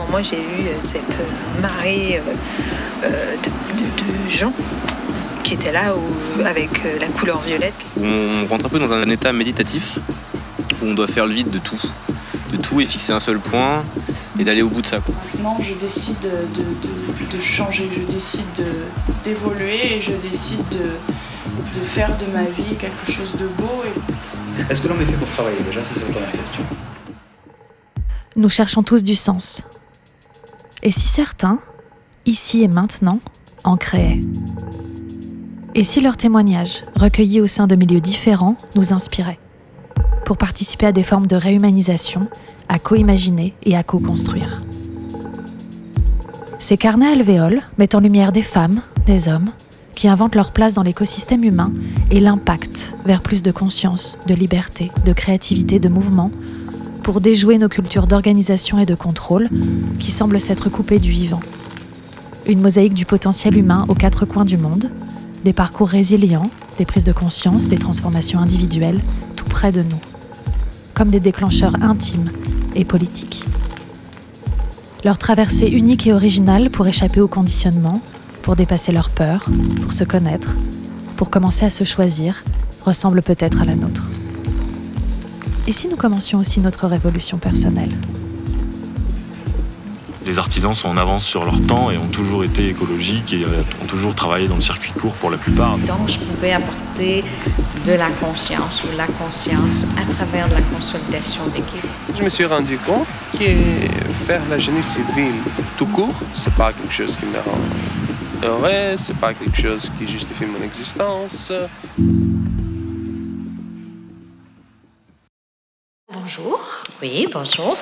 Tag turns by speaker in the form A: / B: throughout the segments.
A: devant moi, j'ai eu cette marée de, gens qui étaient là avec la couleur violette.
B: On rentre un peu dans un état méditatif où on doit faire le vide de tout, de tout et fixer un seul point et d'aller au bout de ça.
C: Maintenant, je décide de, changer, je décide d'évoluer et je décide de, faire de ma vie quelque chose de beau.
D: Est-ce que l'homme est fait pour travailler? Déjà, c'est la première question.
E: Nous cherchons tous du sens. Et si certains, ici et maintenant, en créaient? Et si leurs témoignages, recueillis au sein de milieux différents, nous inspiraient? Pour participer à des formes de réhumanisation, à co-imaginer et à co-construire. Ces carnets alvéoles mettent en lumière des femmes, des hommes, qui inventent leur place dans l'écosystème humain et l'impact vers plus de conscience, de liberté, de créativité, de mouvement, pour déjouer nos cultures d'organisation et de contrôle qui semblent s'être coupées du vivant. Une mosaïque du potentiel humain aux quatre coins du monde, des parcours résilients, des prises de conscience, des transformations individuelles, tout près de nous, comme des déclencheurs intimes et politiques. Leur traversée unique et originale pour échapper au conditionnement, pour dépasser leurs peurs, pour se connaître, pour commencer à se choisir, ressemble peut-être à la nôtre. Et si nous commencions aussi notre révolution personnelle
F: les artisans sont en avance sur leur temps et ont toujours été écologiques et euh, ont toujours travaillé dans le circuit court pour la plupart.
G: Donc je pouvais apporter de la conscience ou la conscience à travers la consolidation d'équipe.
H: Je me suis rendu compte que faire la génie civile tout court, c'est pas quelque chose qui me rend heureux, c'est pas quelque chose qui justifie mon existence.
G: Oui, bonjour.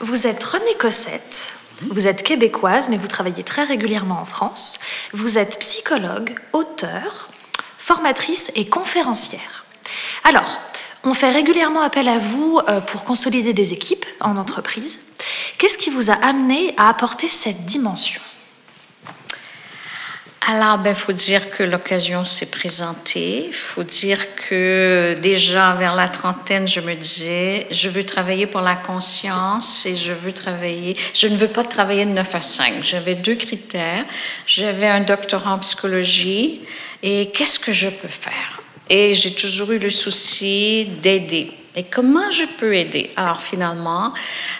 E: Vous êtes Renée Cossette. Vous êtes québécoise, mais vous travaillez très régulièrement en France. Vous êtes psychologue, auteur, formatrice et conférencière. Alors, on fait régulièrement appel à vous euh, pour consolider des équipes en entreprise. Qu'est-ce qui vous a amené à apporter cette dimension?
G: Alors, il ben, faut dire que l'occasion s'est présentée. Il faut dire que déjà vers la trentaine, je me disais, je veux travailler pour la conscience et je veux travailler, je ne veux pas travailler de 9 à 5. J'avais deux critères. J'avais un doctorat en psychologie et qu'est-ce que je peux faire? Et j'ai toujours eu le souci d'aider. Et comment je peux aider? Alors finalement,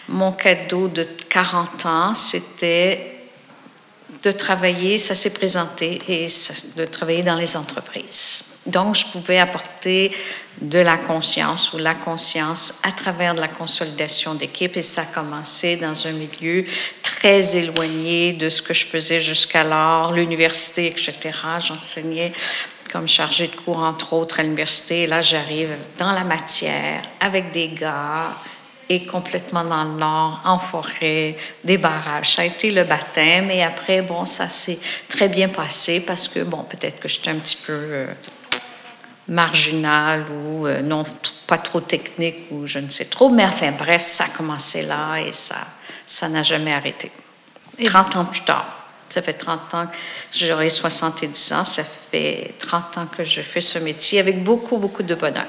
G: mon cadeau de 40 ans, c'était de travailler, ça s'est présenté, et de travailler dans les entreprises. Donc, je pouvais apporter de la conscience ou la conscience à travers de la consolidation d'équipe et ça a commencé dans un milieu très éloigné de ce que je faisais jusqu'alors, l'université, etc. J'enseignais comme chargée de cours, entre autres, à l'université. Là, j'arrive dans la matière avec des gars complètement dans le nord, en forêt, des barrages. Ça a été le baptême et après, bon, ça s'est très bien passé parce que, bon, peut-être que j'étais un petit peu euh, marginal ou euh, non, pas trop technique ou je ne sais trop. Mais enfin, bref, ça a commencé là et ça ça n'a jamais arrêté. 30 ans plus tard. Ça fait 30 ans, j'aurai 70 ans, ça fait 30 ans que je fais ce métier avec beaucoup, beaucoup de bonheur.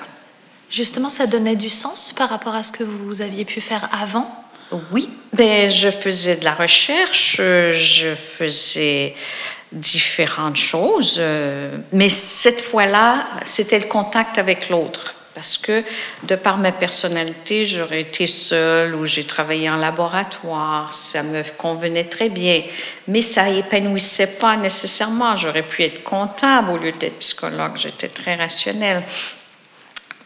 E: Justement, ça donnait du sens par rapport à ce que vous aviez pu faire avant?
G: Oui, ben, je faisais de la recherche, je faisais différentes choses, mais cette fois-là, c'était le contact avec l'autre. Parce que, de par ma personnalité, j'aurais été seule ou j'ai travaillé en laboratoire, ça me convenait très bien, mais ça épanouissait pas nécessairement. J'aurais pu être comptable au lieu d'être psychologue, j'étais très rationnelle.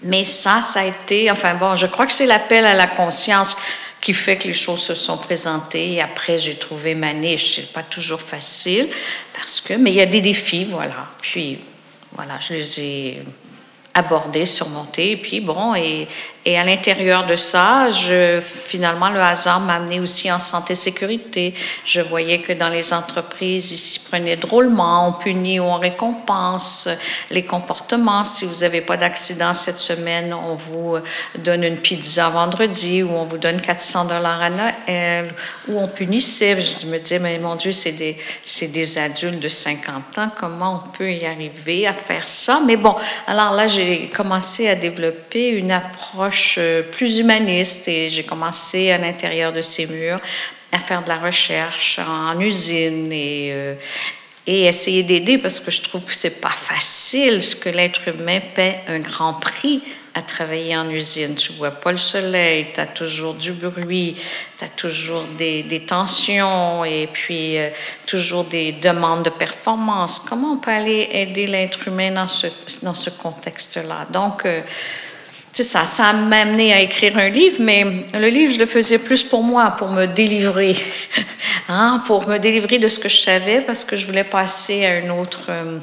G: Mais ça, ça a été, enfin bon, je crois que c'est l'appel à la conscience qui fait que les choses se sont présentées. Et après, j'ai trouvé ma niche. C'est pas toujours facile parce que, mais il y a des défis, voilà. Puis, voilà, je les ai abordés, surmontés. Et puis, bon, et, et à l'intérieur de ça, finalement, le hasard m'a amené aussi en santé-sécurité. Je voyais que dans les entreprises, ils s'y prenaient drôlement. On punit ou on récompense les comportements. Si vous n'avez pas d'accident cette semaine, on vous donne une pizza vendredi ou on vous donne 400 dollars à Noël ou on punissait. Je me disais, mais mon Dieu, c'est des, c'est des adultes de 50 ans. Comment on peut y arriver à faire ça? Mais bon, alors là, j'ai commencé à développer une approche euh, plus humaniste et j'ai commencé à l'intérieur de ces murs à faire de la recherche en usine et, euh, et essayer d'aider parce que je trouve que c'est pas facile ce que l'être humain paie un grand prix à travailler en usine. Tu vois pas le soleil, tu as toujours du bruit, tu as toujours des, tensions et puis euh, toujours des demandes de performance. Comment on peut aller aider l'être humain dans ce, dans ce contexte-là? Donc, ça, ça m'a amené à écrire un livre, mais le livre, je le faisais plus pour moi, pour me délivrer, hein, pour me délivrer de ce que je savais, parce que je voulais passer à un autre, euh,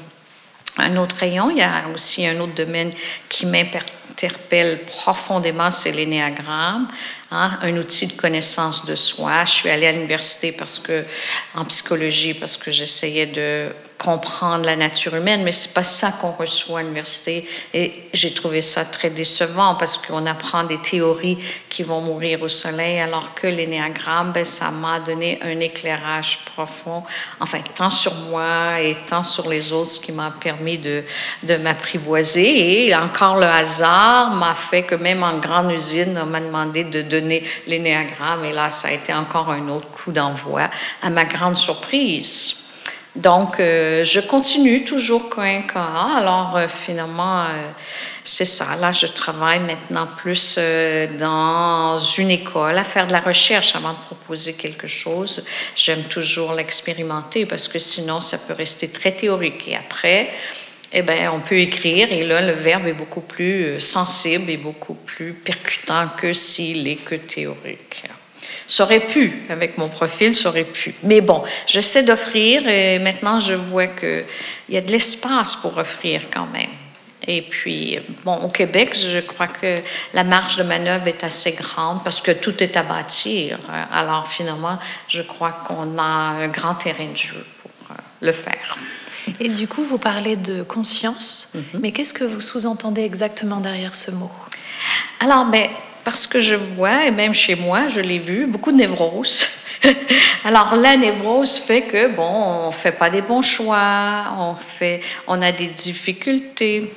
G: un autre rayon. Il y a aussi un autre domaine qui m'interpelle profondément, c'est l'énéagramme. Hein, un outil de connaissance de soi. Je suis allée à l'université parce que, en psychologie, parce que j'essayais de comprendre la nature humaine, mais c'est pas ça qu'on reçoit à l'université. Et j'ai trouvé ça très décevant parce qu'on apprend des théories qui vont mourir au soleil, alors que l'énéagramme, ben, ça m'a donné un éclairage profond, enfin, tant sur moi et tant sur les autres, ce qui m'a permis de, de m'apprivoiser. Et encore le hasard m'a fait que même en grande usine, on m'a demandé de donner l'énéagramme. Et là, ça a été encore un autre coup d'envoi, à ma grande surprise. Donc, euh, je continue toujours coin Alors, euh, finalement, euh, c'est ça. Là, je travaille maintenant plus dans une école à faire de la recherche avant de proposer quelque chose. J'aime toujours l'expérimenter parce que sinon, ça peut rester très théorique. Et après, eh bien, on peut écrire et là, le verbe est beaucoup plus sensible et beaucoup plus percutant que s'il est que théorique. Ça aurait pu, avec mon profil, ça aurait pu. Mais bon, j'essaie d'offrir et maintenant je vois qu'il y a de l'espace pour offrir quand même. Et puis, bon, au Québec, je crois que la marge de manœuvre est assez grande parce que tout est à bâtir. Alors, finalement, je crois qu'on a un grand terrain de jeu pour euh, le faire.
E: Et du coup, vous parlez de conscience, mm-hmm. mais qu'est-ce que vous sous-entendez exactement derrière ce mot?
G: Alors, ben, parce que je vois, et même chez moi, je l'ai vu, beaucoup de névrose. Alors la névrose fait que bon, on fait pas des bons choix, on fait, on a des difficultés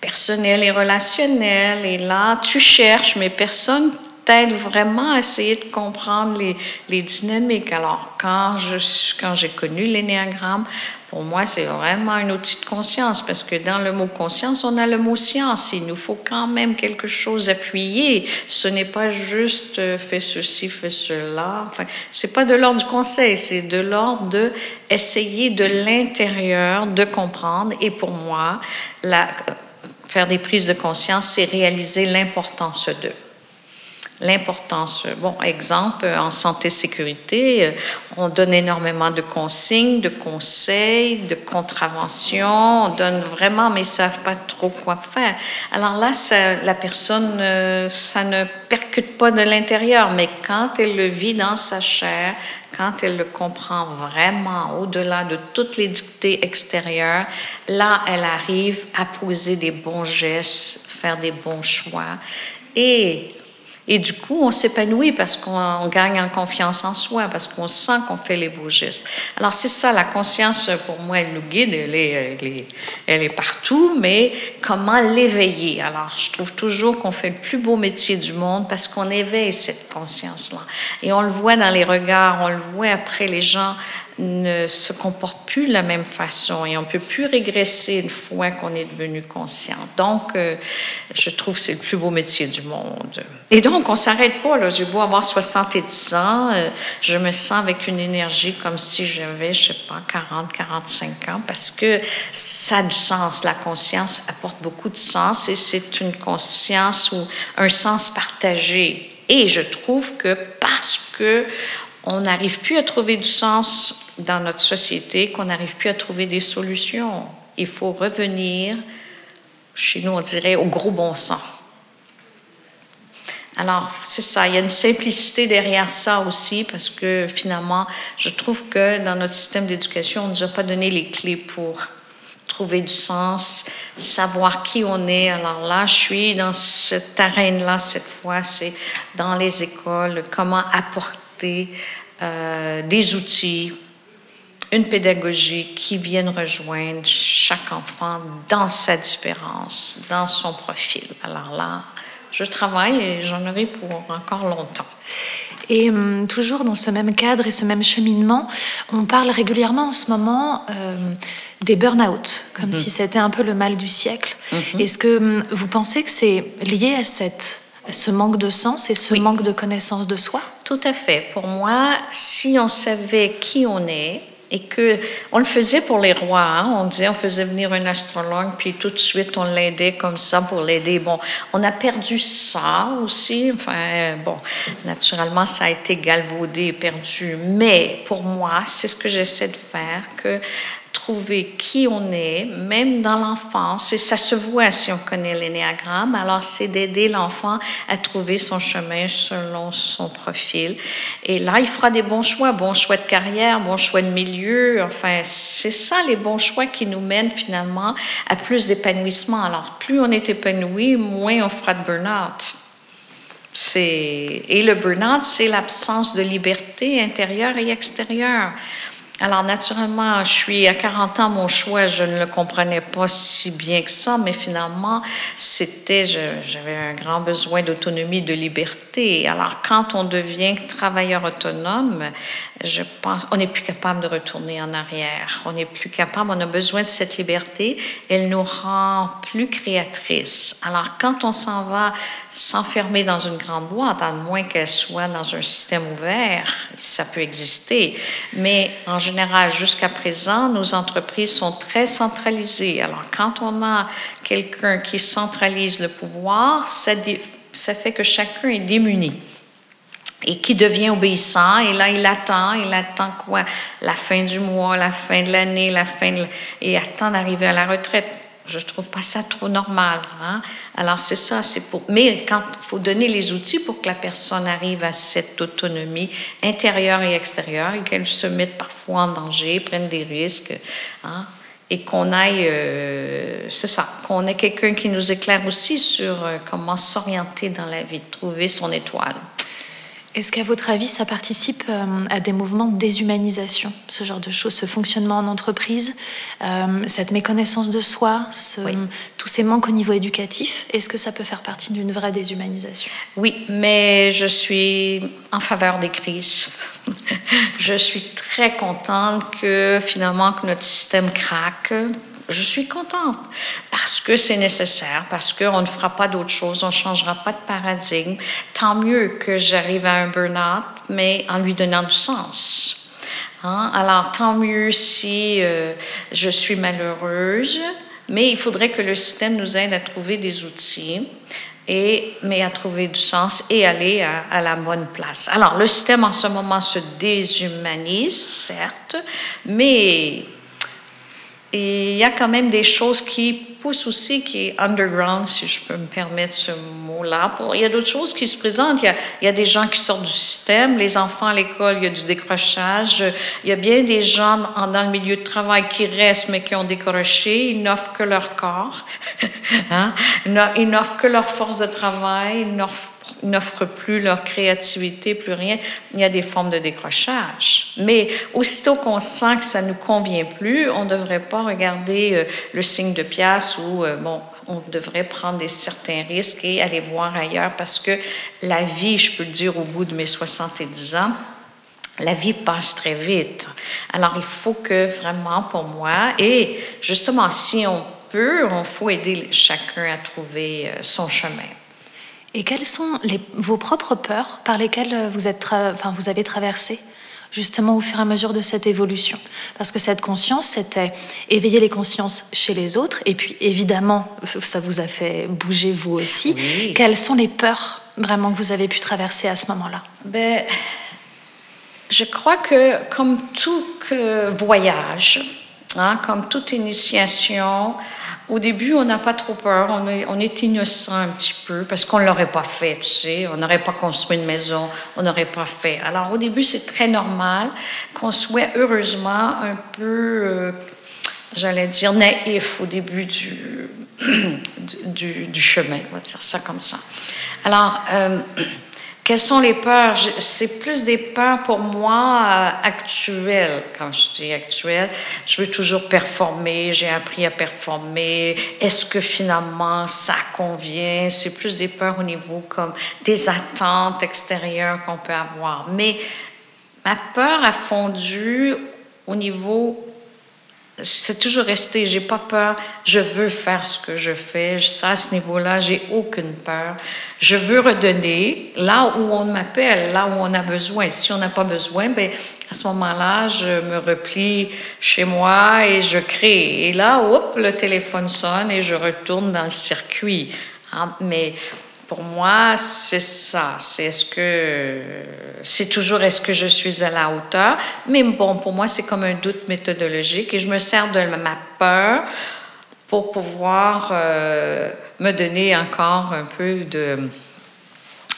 G: personnelles et relationnelles. Et là, tu cherches, mais personne t'aide vraiment à essayer de comprendre les, dynamiques. Alors quand j'ai connu l'énéagramme, pour moi, c'est vraiment un outil de conscience parce que dans le mot conscience, on a le mot science. Il nous faut quand même quelque chose appuyé. Ce n'est pas juste euh, fais ceci, fais cela. Enfin, c'est pas de l'ordre du conseil, c'est de l'ordre de essayer de l'intérieur de comprendre. Et pour moi, la, faire des prises de conscience, c'est réaliser l'importance d'eux l'importance. Bon, exemple, en santé-sécurité, euh, on donne énormément de consignes, de conseils, de contraventions, on donne vraiment, mais ils ne savent pas trop quoi faire. Alors là, la personne, euh, ça ne percute pas de l'intérieur, mais quand elle le vit dans sa chair, quand elle le comprend vraiment au-delà de toutes les dictées extérieures, là, elle arrive à poser des bons gestes, faire des bons choix. Et et du coup, on s'épanouit parce qu'on gagne en confiance en soi, parce qu'on sent qu'on fait les beaux gestes. Alors, c'est ça, la conscience, pour moi, elle nous guide, elle est, elle est, partout, mais comment l'éveiller? Alors, je trouve toujours qu'on fait le plus beau métier du monde parce qu'on éveille cette conscience-là. Et on le voit dans les regards, on le voit après les gens ne se comportent plus de la même façon et on peut plus régresser une fois qu'on est devenu conscient. Donc, euh, je trouve que c'est le plus beau métier du monde. Et donc, on s'arrête pas. Là. J'ai beau avoir 70 ans, euh, je me sens avec une énergie comme si j'avais, je sais pas, 40, 45 ans, parce que ça a du sens. La conscience apporte beaucoup de sens et c'est une conscience ou un sens partagé. Et je trouve que parce que on n'arrive plus à trouver du sens dans notre société, qu'on n'arrive plus à trouver des solutions. Il faut revenir, chez nous on dirait, au gros bon sens. Alors, c'est ça, il y a une simplicité derrière ça aussi, parce que finalement, je trouve que dans notre système d'éducation, on ne nous a pas donné les clés pour trouver du sens, savoir qui on est. Alors là, je suis dans cette arène-là cette fois, c'est dans les écoles, comment apporter euh, des outils, une pédagogie qui vienne rejoindre chaque enfant dans sa différence, dans son profil. Alors là, je travaille et j'en aurai pour encore longtemps.
E: Et hum, toujours dans ce même cadre et ce même cheminement, on parle régulièrement en ce moment euh, des burn-out, comme
G: Mhm.
E: si c'était un peu le mal du siècle.
G: Mhm.
E: Est-ce que hum, vous pensez que c'est lié à, cette, à ce manque de sens et ce
G: Oui.
E: manque de connaissance de soi?
G: Tout à fait. Pour moi, si on savait qui on est et que on le faisait pour les rois, hein, on disait on faisait venir un astrologue puis tout de suite on l'aidait comme ça pour l'aider. Bon, on a perdu ça aussi. Enfin, bon, naturellement ça a été galvaudé perdu. Mais pour moi, c'est ce que j'essaie de faire que trouver qui on est, même dans l'enfance, et ça se voit si on connaît l'énéagramme, alors c'est d'aider l'enfant à trouver son chemin selon son profil. Et là, il fera des bons choix, bons choix de carrière, bons choix de milieu, enfin, c'est ça les bons choix qui nous mènent finalement à plus d'épanouissement. Alors, plus on est épanoui, moins on fera de burn-out. Et le burn-out, c'est l'absence de liberté intérieure et extérieure. Alors, naturellement, je suis à 40 ans, mon choix, je ne le comprenais pas si bien que ça, mais finalement, c'était, j'avais un grand besoin d'autonomie, de liberté. Alors, quand on devient travailleur autonome, je pense, on n'est plus capable de retourner en arrière. On n'est plus capable, on a besoin de cette liberté. Elle nous rend plus créatrices. Alors, quand on s'en va s'enfermer dans une grande boîte, à moins qu'elle soit dans un système ouvert, ça peut exister. Mais en général, jusqu'à présent, nos entreprises sont très centralisées. Alors, quand on a quelqu'un qui centralise le pouvoir, ça, ça fait que chacun est démuni et qui devient obéissant. Et là, il attend, il attend quoi? La fin du mois, la fin de l'année, la fin de... Et attend d'arriver à la retraite. Je trouve pas ça trop normal. Hein? Alors, c'est ça, c'est pour... Mais quand il faut donner les outils pour que la personne arrive à cette autonomie intérieure et extérieure et qu'elle se mette parfois en danger, prenne des risques, hein? et qu'on aille, euh, c'est ça, qu'on ait quelqu'un qui nous éclaire aussi sur euh, comment s'orienter dans la vie, trouver son étoile.
E: Est-ce qu'à votre avis, ça participe euh, à des mouvements de déshumanisation, ce genre de choses, ce fonctionnement en entreprise, euh, cette méconnaissance de soi, ce-
G: Oui.
E: tous ces manques au niveau éducatif Est-ce que ça peut faire partie d'une vraie déshumanisation?
G: Oui, mais je suis en faveur des crises. je suis très contente que finalement que notre système craque. Je suis contente parce que c'est nécessaire, parce qu'on ne fera pas d'autre chose, on ne changera pas de paradigme. Tant mieux que j'arrive à un burn-out, mais en lui donnant du sens. Hein? Alors, tant mieux si euh, je suis malheureuse, mais il faudrait que le système nous aide à trouver des outils, et, mais à trouver du sens et aller à, à la bonne place. Alors, le système en ce moment se déshumanise, certes, mais il y a quand même des choses qui poussent aussi, qui est underground, si je peux me permettre ce mot-là. Il y a d'autres choses qui se présentent. Il y, a, il y a des gens qui sortent du système. Les enfants à l'école, il y a du décrochage. Il y a bien des gens dans, le milieu de travail qui restent, mais qui ont décroché. Ils n'offrent que leur corps. Hein? Ils n'offrent que leur force de travail. Ils n'offrent n'offrent plus leur créativité, plus rien. Il y a des formes de décrochage. Mais aussitôt qu'on sent que ça ne nous convient plus, on ne devrait pas regarder euh, le signe de pièce ou, euh, bon, on devrait prendre des certains risques et aller voir ailleurs parce que la vie, je peux le dire au bout de mes 70 ans, la vie passe très vite. Alors, il faut que vraiment, pour moi, et justement, si on peut, on faut aider chacun à trouver euh, son chemin.
E: Et quelles sont les- vos propres peurs par lesquelles euh, vous, êtes tra- enfin, vous avez traversé justement au fur et à mesure de cette évolution? Parce que cette conscience, c'était éveiller les consciences chez les autres, et puis évidemment, ça vous a fait bouger vous aussi.
G: Oui.
E: Quelles sont les peurs vraiment que vous avez pu traverser à ce moment-là?
G: Ben, je crois que comme tout que voyage, hein, comme toute initiation, au début, on n'a pas trop peur, on est, on innocent un petit peu parce qu'on ne l'aurait pas fait, tu sais, on n'aurait pas construit une maison, on n'aurait pas fait. Alors au début, c'est très normal qu'on soit heureusement un peu, euh, j'allais dire, naïf au début du- du chemin, on va dire ça comme ça. Alors, euh, Quelles sont les peurs? C'est plus des peurs pour moi euh, actuelles. Quand je dis actuelles, je veux toujours performer, j'ai appris à performer. Est-ce que finalement ça convient? C'est plus des peurs au niveau comme des attentes extérieures qu'on peut avoir. Mais ma peur a fondu au niveau c'est toujours resté, j'ai pas peur, je veux faire ce que je fais, ça à ce niveau-là, j'ai aucune peur. Je veux redonner là où on m'appelle, là où on a besoin. Si on n'a pas besoin, ben à ce moment-là, je me replie chez moi et je crée. Et là, hop, le téléphone sonne et je retourne dans le circuit. Hein, Mais pour moi, c'est ça. C'est est-ce que c'est toujours est-ce que je suis à la hauteur. Mais bon, pour moi, c'est comme un doute méthodologique et je me sers de ma peur pour pouvoir euh, me donner encore un peu de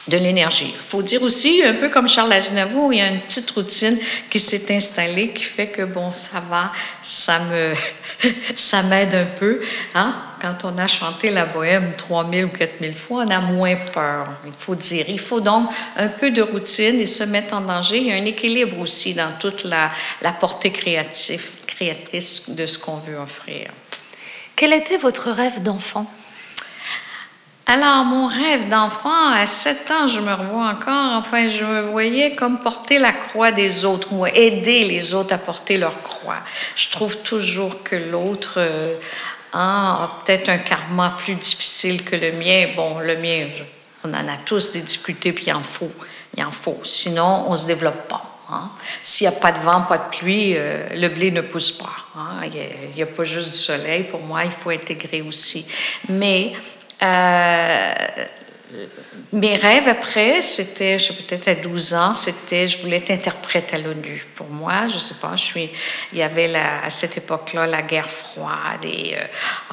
G: de l'énergie. Il faut dire aussi, un peu comme Charles Aznavour, il y a une petite routine qui s'est installée qui fait que, bon, ça va, ça me, ça m'aide un peu. Hein? Quand on a chanté la bohème 3000 ou 4000 fois, on a moins peur, il faut dire. Il faut donc un peu de routine et se mettre en danger. Il y a un équilibre aussi dans toute la, la portée créative, créatrice de ce qu'on veut offrir.
E: Quel était votre rêve d'enfant?
G: Alors, mon rêve d'enfant, à 7 ans, je me revois encore, enfin, je me voyais comme porter la croix des autres ou aider les autres à porter leur croix. Je trouve toujours que l'autre euh, a peut-être un karma plus difficile que le mien. Bon, le mien, on en a tous des difficultés, puis il en faut. Il en faut. Sinon, on ne se développe pas. hein. S'il n'y a pas de vent, pas de pluie, euh, le blé ne pousse pas. hein. Il n'y a, pas juste du soleil. Pour moi, il faut intégrer aussi. Mais euh, mes rêves après, c'était, je sais peut-être à 12 ans, c'était, je voulais être interprète à l'ONU. Pour moi, je sais pas, je suis, il y avait la- à cette époque-là la guerre froide et euh,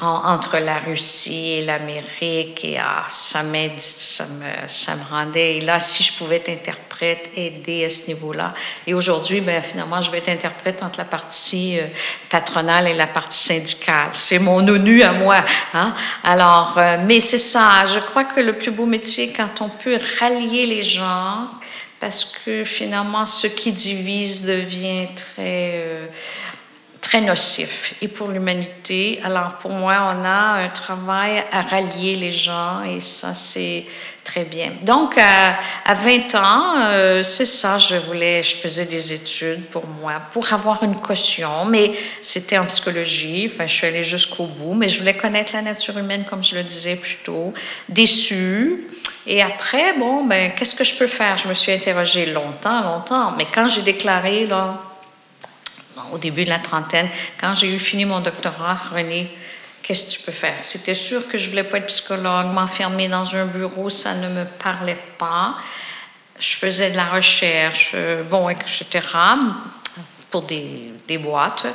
G: en- entre la Russie et l'Amérique et ah, ça m'aide, ça me, ça me rendait. Et là, si je pouvais être interprète, aider à ce niveau-là. Et aujourd'hui, ben finalement, je vais être interprète entre la partie euh, patronale et la partie syndicale. C'est mon ONU à moi. Hein? Alors, euh, mais c'est ça. Je crois que le plus beau métier, quand on peut rallier les gens, parce que finalement, ce qui divise devient très, euh, très nocif. Et pour l'humanité, alors pour moi, on a un travail à rallier les gens et ça, c'est très bien. Donc, à, à 20 ans, euh, c'est ça, je voulais, je faisais des études pour moi, pour avoir une caution, mais c'était en psychologie, enfin, je suis allée jusqu'au bout, mais je voulais connaître la nature humaine, comme je le disais plus tôt, déçue. Et après, bon, ben, qu'est-ce que je peux faire? Je me suis interrogée longtemps, longtemps, mais quand j'ai déclaré, là, au début de la trentaine, quand j'ai eu fini mon doctorat, René, qu'est-ce que tu peux faire? C'était sûr que je voulais pas être psychologue, m'enfermer dans un bureau, ça ne me parlait pas. Je faisais de la recherche, euh, bon, etc., pour des, des boîtes.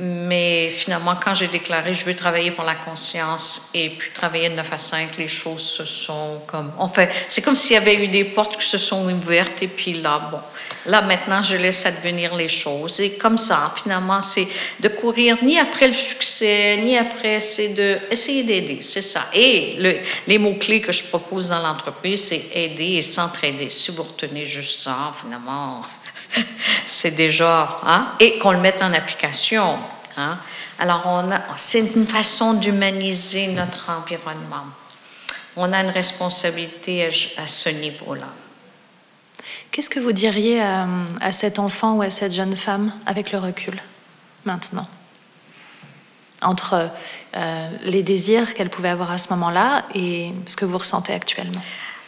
G: Mais finalement, quand j'ai déclaré je veux travailler pour la conscience et puis travailler de 9 à 5, les choses se sont comme. En fait, c'est comme s'il y avait eu des portes qui se sont ouvertes et puis là, bon, là maintenant, je laisse advenir les choses. Et comme ça, finalement, c'est de courir ni après le succès, ni après, c'est de essayer d'aider, c'est ça. Et le, les mots-clés que je propose dans l'entreprise, c'est aider et s'entraider. Si vous retenez juste ça, finalement, c'est déjà, hein, et qu'on le mette en application. Hein. Alors, c'est une façon d'humaniser notre environnement. On a une responsabilité à, à ce niveau-là.
E: Qu'est-ce que vous diriez à, à cet enfant ou à cette jeune femme avec le recul maintenant? Entre euh, les désirs qu'elle pouvait avoir à ce moment-là et ce que vous ressentez actuellement?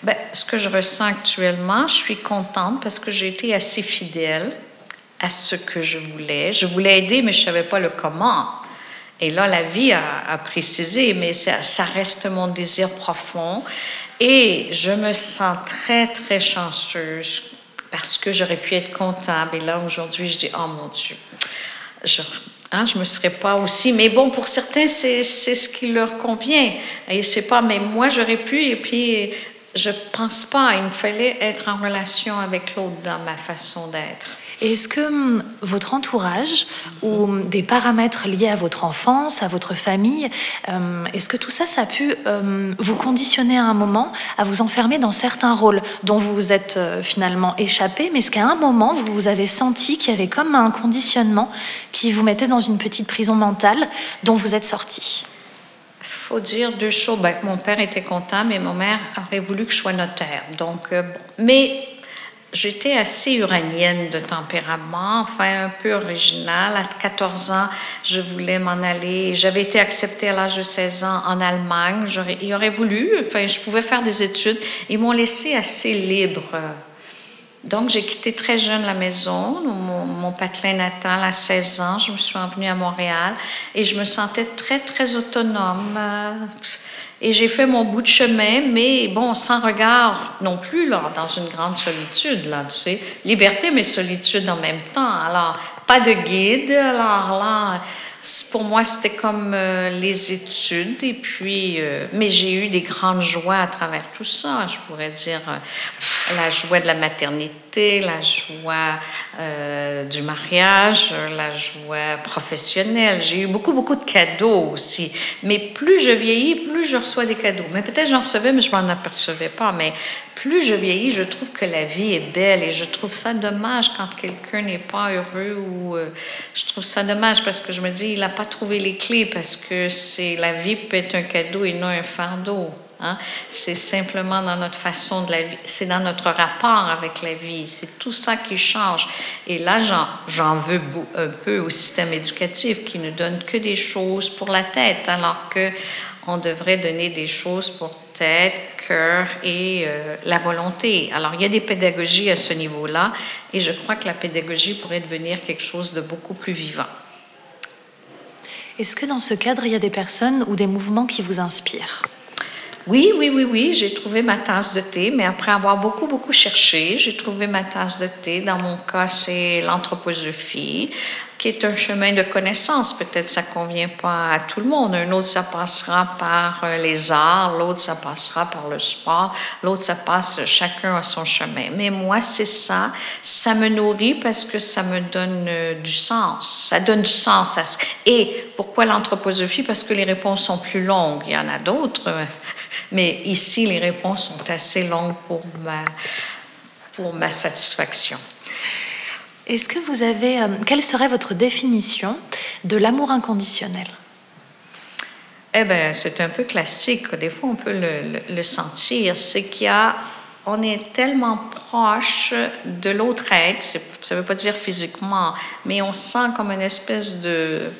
G: Ben, ce que je ressens actuellement, je suis contente parce que j'ai été assez fidèle à ce que je voulais. Je voulais aider, mais je ne savais pas le comment. Et là, la vie a, précisé, mais ça, ça, reste mon désir profond. Et je me sens très, très chanceuse parce que j'aurais pu être comptable. Et là, aujourd'hui, je dis, oh mon Dieu, je, Hein, ne me serais pas aussi. Mais bon, pour certains, c'est ce qui leur convient. Et c'est pas, mais moi, j'aurais pu. Et puis, je pense pas. Il me fallait être en relation avec l'autre dans ma façon d'être.
E: Est-ce que hum, votre entourage ou hum, des paramètres liés à votre enfance, à votre famille, hum, est-ce que tout ça, ça a pu vous conditionner à un moment à vous enfermer dans certains rôles dont vous vous êtes euh, finalement échappé, mais est-ce qu'à un moment, vous vous avez senti qu'il y avait comme un conditionnement qui vous mettait dans une petite prison mentale dont vous êtes sorti?
G: Faut dire deux choses. Ben, mon père était comptable et ma mère aurait voulu que je sois notaire. Donc, euh, bon. Mais j'étais assez uranienne de tempérament, enfin un peu originale. À 14 ans, je voulais m'en aller. J'avais été acceptée à l'âge de 16 ans en Allemagne. Ils auraient voulu, enfin, je pouvais faire des études. Ils m'ont laissé assez libre. Donc, j'ai quitté très jeune la maison, mon, patelin natal à 16 ans. Je me suis envenue à Montréal et je me sentais très, très autonome. Euh, Et j'ai fait mon bout de chemin, mais bon, sans regard non plus, là, dans une grande solitude, là, tu sais. Liberté, mais solitude en même temps. Alors, pas de guide. Alors là, pour moi, c'était comme euh, les études. Et puis, euh, mais j'ai eu des grandes joies à travers tout ça. Je pourrais dire euh, la joie de la maternité, la joie du mariage, la joie professionnelle. J'ai eu beaucoup, beaucoup de cadeaux aussi. Mais plus je vieillis, plus je reçois des cadeaux. Mais peut-être j'en recevais, mais je m'en apercevais pas. Mais plus je vieillis, je trouve que la vie est belle et je trouve ça dommage quand quelqu'un n'est pas heureux ou euh, je trouve ça dommage parce que je me dis il n'a pas trouvé les clés parce que c'est la vie peut être un cadeau et non un fardeau. hein. C'est simplement dans notre façon de la vie, c'est dans notre rapport avec la vie, c'est tout ça qui change. Et là, j'en, veux un peu au système éducatif qui ne donne que des choses pour la tête, alors que on devrait donner des choses pour tête, cœur et euh, la volonté. Alors, il y a des pédagogies à ce niveau-là et je crois que la pédagogie pourrait devenir quelque chose de beaucoup plus vivant.
E: Est-ce que dans ce cadre, il y a des personnes ou des mouvements qui vous inspirent?
G: Oui, oui, oui, oui, j'ai trouvé ma tasse de thé, mais après avoir beaucoup, beaucoup cherché, j'ai trouvé ma tasse de thé. Dans mon cas, c'est l'anthroposophie, qui est un chemin de connaissance. Peut-être ça convient pas à tout le monde. Un autre, ça passera par euh, les arts, l'autre, ça passera par le sport, l'autre, ça passe, chacun à son chemin. Mais moi, c'est ça. Ça me nourrit parce que ça me donne euh, du sens. Ça donne du sens. à ce- Et pourquoi l'anthroposophie? Parce que les réponses sont plus longues. Il y en a d'autres, euh, mais ici, les réponses sont assez longues pour ma, pour ma satisfaction.
E: Est-ce que vous avez... euh, quelle serait votre définition de l'amour inconditionnel?
G: Eh bien, c'est un peu classique. Des fois, on peut le, le- sentir. C'est qu'il y a, on est tellement proche de l'autre être. Ça ne veut pas dire physiquement, mais on sent comme une espèce de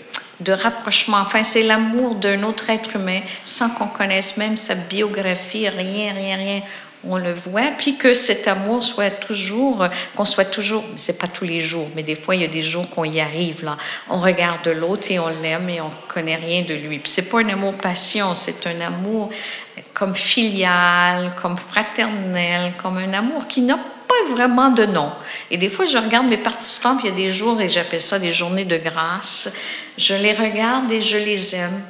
G: de rapprochement. Enfin, c'est l'amour d'un autre être humain sans qu'on connaisse même sa biographie, rien, rien, rien. On le voit, puis que cet amour soit toujours, qu'on soit toujours, c'est pas tous les jours, mais des fois il y a des jours qu'on y arrive là. On regarde l'autre et on l'aime et on connaît rien de lui. Puis c'est pas un amour passion, c'est un amour comme filial, comme fraternel, comme un amour qui n'a pas vraiment de nom. Et des fois, je regarde mes participants, puis il y a des jours, et j'appelle ça des journées de grâce. Je les regarde et je les aime.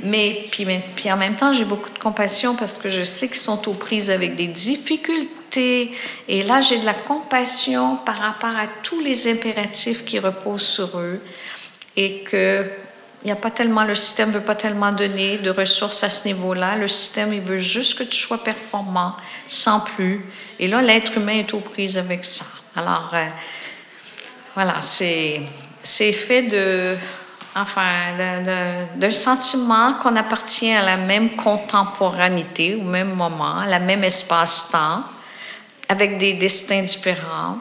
G: Mais, puis, en même temps, j'ai beaucoup de compassion parce que je sais qu'ils sont aux prises avec des difficultés. Et là, j'ai de la compassion par rapport à tous les impératifs qui reposent sur eux. Et que a pas tellement, le système ne veut pas tellement donner de ressources à ce niveau-là. Le système, il veut juste que tu sois performant, sans plus. Et là, l'être humain est aux prises avec ça. Alors, euh, voilà, c'est fait de, enfin, de- de- d'un sentiment qu'on appartient à la même contemporanéité, au même moment, à la même espace-temps, avec des destins différents,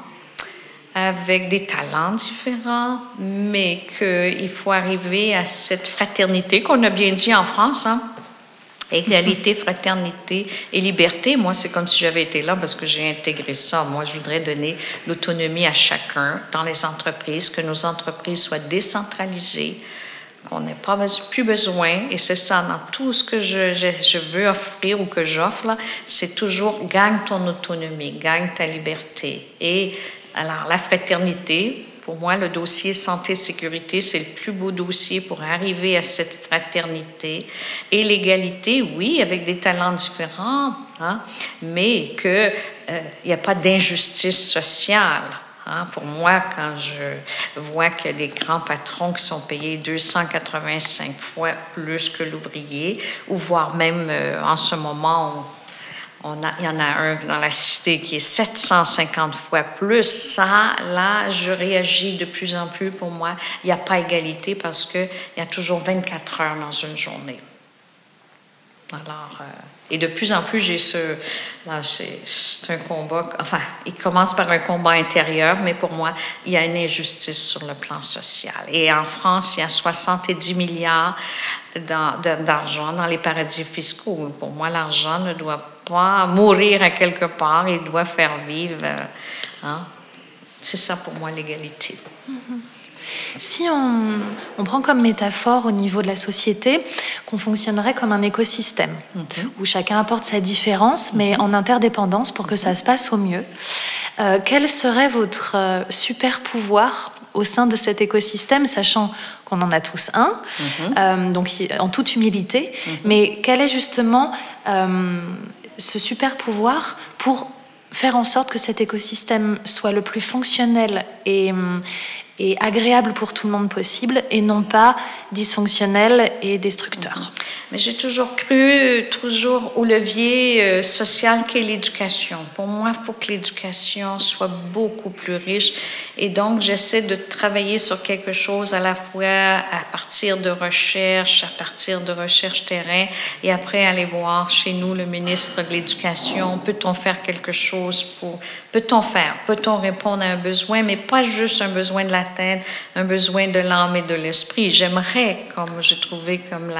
G: avec des talents différents, mais qu'il faut arriver à cette fraternité qu'on a bien dit en France, hein? Égalité, fraternité et liberté. Moi, c'est comme si j'avais été là parce que j'ai intégré ça. Moi, je voudrais donner l'autonomie à chacun dans les entreprises, que nos entreprises soient décentralisées, qu'on n'ait pas plus besoin, et c'est ça, dans tout ce que je, je, veux offrir ou que j'offre, c'est toujours gagne ton autonomie, gagne ta liberté. Et alors, la fraternité, pour moi, le dossier santé-sécurité, c'est le plus beau dossier pour arriver à cette fraternité. Et l'égalité, oui, avec des talents différents, hein, mais qu'il n'y a pas d'injustice sociale. Hein, pour moi, quand je vois qu'il y a des grands patrons qui sont payés 285 fois plus que l'ouvrier, ou voire même euh, en ce moment, on il y en a un dans la cité qui est 750 fois plus. Ça, là, je réagis de plus en plus. Pour moi, il n'y a pas égalité parce qu'il y a toujours 24 heures dans une journée. Alors, euh, et de plus en plus, j'ai ce. Là, c'est un combat. Enfin, il commence par un combat intérieur, mais pour moi, il y a une injustice sur le plan social. Et en France, il y a 70 milliards d'argent dans les paradis fiscaux. Pour moi, l'argent ne doit pas mourir à quelque part, il doit faire vivre. Euh, hein. C'est ça pour moi l'égalité.
E: Mm-hmm. Si on, prend comme métaphore au niveau de la société qu'on fonctionnerait comme un écosystème, mhm. où chacun apporte sa différence, mais en interdépendance pour que ça se passe au mieux, euh, quel serait votre euh, super pouvoir au sein de cet écosystème, sachant qu'on en a tous un, euh, donc en toute humilité, mais quel est justement ce super pouvoir pour faire en sorte que cet écosystème soit le plus fonctionnel et, et agréable pour tout le monde possible et non pas dysfonctionnel et destructeur.
G: Mais j'ai toujours cru, toujours au levier euh, social qu'est l'éducation. Pour moi, il faut que l'éducation soit beaucoup plus riche et donc j'essaie de travailler sur quelque chose à la fois à partir de recherche, à partir de recherche terrain et après aller voir chez nous le ministre de l'Éducation, peut-on faire quelque chose pour, peut-on faire, peut-on répondre à un besoin, mais pas juste un besoin de la un besoin de l'âme et de l'esprit. J'aimerais, comme j'ai trouvé comme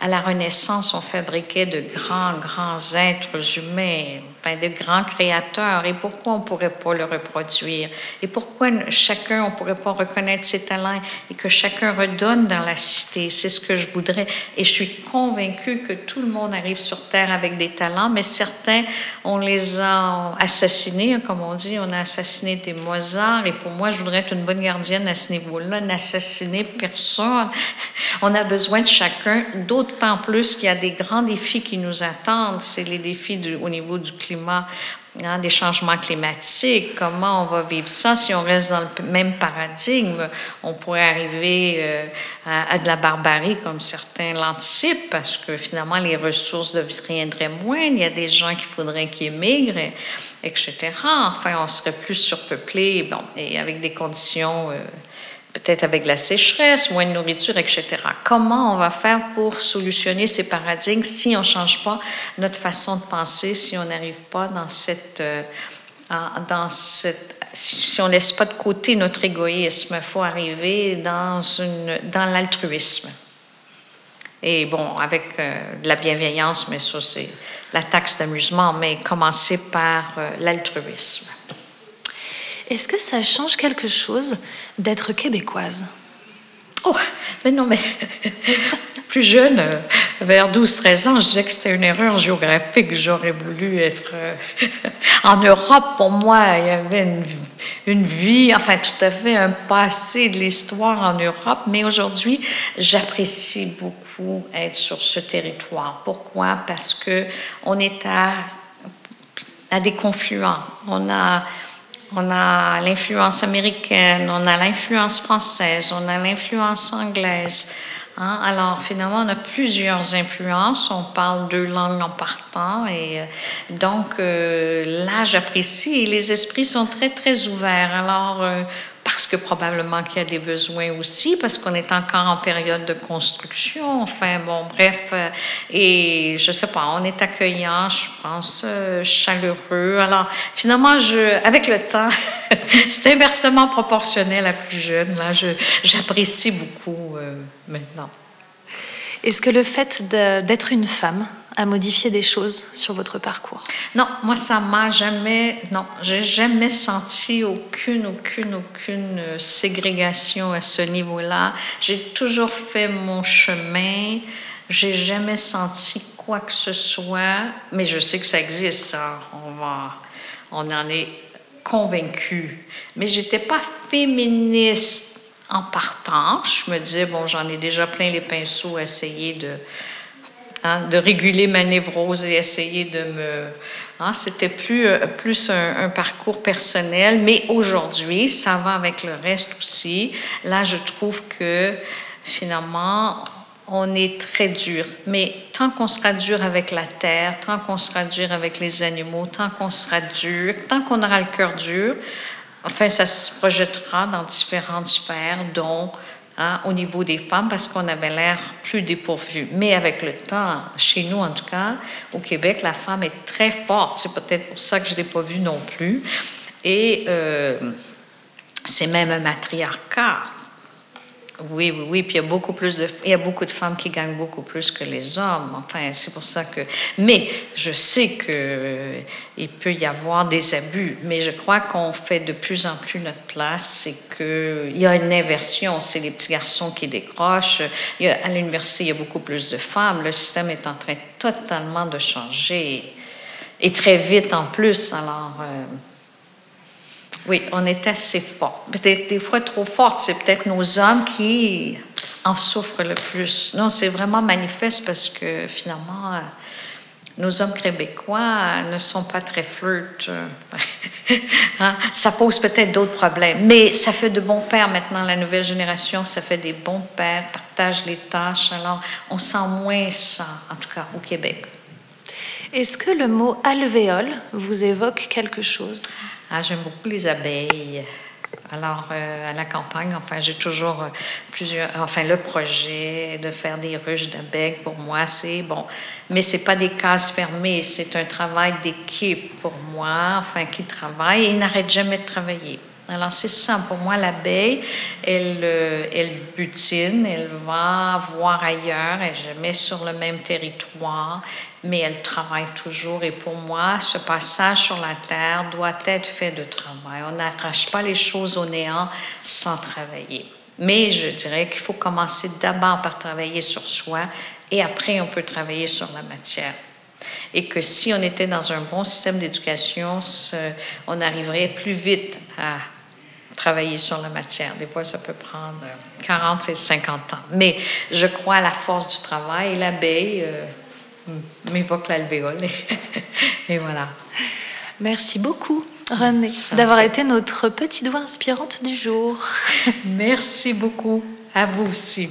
G: à la Renaissance, on fabriquait de grands, grands êtres humains, de grands créateurs. Et pourquoi on ne pourrait pas le reproduire? Et pourquoi chacun, on ne pourrait pas reconnaître ses talents et que chacun redonne dans la cité? C'est ce que je voudrais. Et je suis convaincue que tout le monde arrive sur Terre avec des talents, mais certains, on les a assassinés, comme on dit, on a assassiné des Mozart. Et pour moi, je voudrais être une bonne gardienne à ce niveau-là, n'assassiner personne. On a besoin de chacun, d'autant plus qu'il y a des grands défis qui nous attendent. C'est les défis au niveau du climat, hein, des changements climatiques. Comment on va vivre ça si on reste dans le même paradigme? On pourrait arriver euh, à, de la barbarie comme certains l'anticipent parce que finalement les ressources deviendraient moins. Il y a des gens qu'il faudrait qu'ils émigrent etc. Enfin, on serait plus surpeuplé, bon, et avec des conditions euh, peut-être avec la sécheresse, moins de nourriture, etc. Comment on va faire pour solutionner ces paradigmes si on ne change pas notre façon de penser, si on n'arrive pas dans cette... Euh, dans cette si on ne laisse pas de côté notre égoïsme, il faut arriver dans, une, dans l'altruisme. Et bon, avec euh, de la bienveillance, mais ça, c'est la taxe d'amusement, mais commencer par euh, l'altruisme.
E: Est-ce que ça change quelque chose d'être québécoise?
G: Oh, mais non, mais plus jeune, euh, vers 12-13 ans, je disais que c'était une erreur géographique. J'aurais voulu être euh, en Europe. Pour moi, il y avait une, vie, enfin tout à fait un passé de l'histoire en Europe. Mais aujourd'hui, j'apprécie beaucoup être sur ce territoire. Pourquoi? Parce que on est à, à des confluents. On a on a l'influence américaine, on a l'influence française, on a l'influence anglaise. Hein. Alors finalement, on a plusieurs influences. On parle deux langues en partant. Et euh, donc euh, là, j'apprécie. les esprits sont très, très ouverts. Alors, euh, parce que probablement qu'il y a des besoins aussi, parce qu'on est encore en période de construction. Enfin, bon, bref. Euh, et je sais pas, on est accueillant, je pense, euh, chaleureux. Alors, finalement, je, avec le temps, c'est inversement proportionnel à plus jeune. Là, j'apprécie beaucoup euh, maintenant.
E: Est-ce que le fait d'être une femme a modifié des choses sur votre parcours?
G: Non, moi ça m'a jamais, non, j'ai jamais senti aucune, aucune, aucune ségrégation à ce niveau-là. J'ai toujours fait mon chemin. J'ai jamais senti quoi que ce soit, mais je sais que ça existe. Ça. On va, on en est convaincu. Mais j'étais pas féministe en partant, je me disais, bon, j'en ai déjà plein les pinceaux à essayer de, hein, de réguler ma névrose et essayer de me, Hein, C'était plus, euh, plus un, un parcours personnel, mais aujourd'hui, ça va avec le reste aussi. Là, je trouve que finalement, on est très dur. Mais tant qu'on sera dur avec la terre, tant qu'on sera dur avec les animaux, tant qu'on sera dur, tant qu'on aura le cœur dur, enfin, ça se projettera dans différentes sphères, dont hein, au niveau des femmes, parce qu'on avait l'air plus dépourvu. Mais avec le temps, chez nous en tout cas, au Québec, la femme est très forte. C'est peut-être pour ça que je ne l'ai pas vue non plus. Et euh, c'est même un matriarcat. Oui, oui, oui. Puis il y a beaucoup plus de, il y a beaucoup de femmes qui gagnent beaucoup plus que les hommes. Enfin, c'est pour ça que. Mais je sais que euh, il peut y avoir des abus. Mais je crois qu'on fait de plus en plus notre place. C'est que il y a une inversion. C'est les petits garçons qui décrochent. À l'université, il y a beaucoup plus de femmes. Le système est en train totalement de changer et très vite en plus. Alors. euh, oui, on est assez forte. Peut-être des fois trop forte. C'est peut-être nos hommes qui en souffrent le plus. Non, c'est vraiment manifeste parce que finalement, euh, nos hommes québécois euh, ne sont pas très flirts. euh. Hein? Ça pose peut-être d'autres problèmes. Mais ça fait de bons pères maintenant, la nouvelle génération. Ça fait des bons pères, partagent les tâches. Alors, on sent moins ça, en tout cas au Québec.
E: Est-ce que le mot alvéole vous évoque quelque chose?
G: Ah, j'aime beaucoup les abeilles. Alors, euh, à la campagne, enfin, j'ai toujours euh, plusieurs. Enfin, le projet de faire des ruches d'abeilles, pour moi, c'est bon. Mais c'est pas des cases fermées, c'est un travail d'équipe pour moi, enfin, qui travaille et n'arrête jamais de travailler. Alors, c'est ça. Pour moi, l'abeille, elle, euh, elle butine, elle va voir ailleurs, elle est jamais sur le même territoire, mais elle travaille toujours. Et pour moi, ce passage sur la terre doit être fait de travail. On n'arrache pas les choses au néant sans travailler. Mais je dirais qu'il faut commencer d'abord par travailler sur soi et après on peut travailler sur la matière. Et que si on était dans un bon système d'éducation, on arriverait plus vite à travailler sur la matière. Des fois, ça peut prendre euh, 40 et 50 ans. Mais je crois à la force du travail et l'abeille euh, m'évoque l'alvéole. et voilà.
E: Merci beaucoup, René, d'avoir été notre petite voix inspirante du jour.
G: Merci beaucoup. À vous aussi.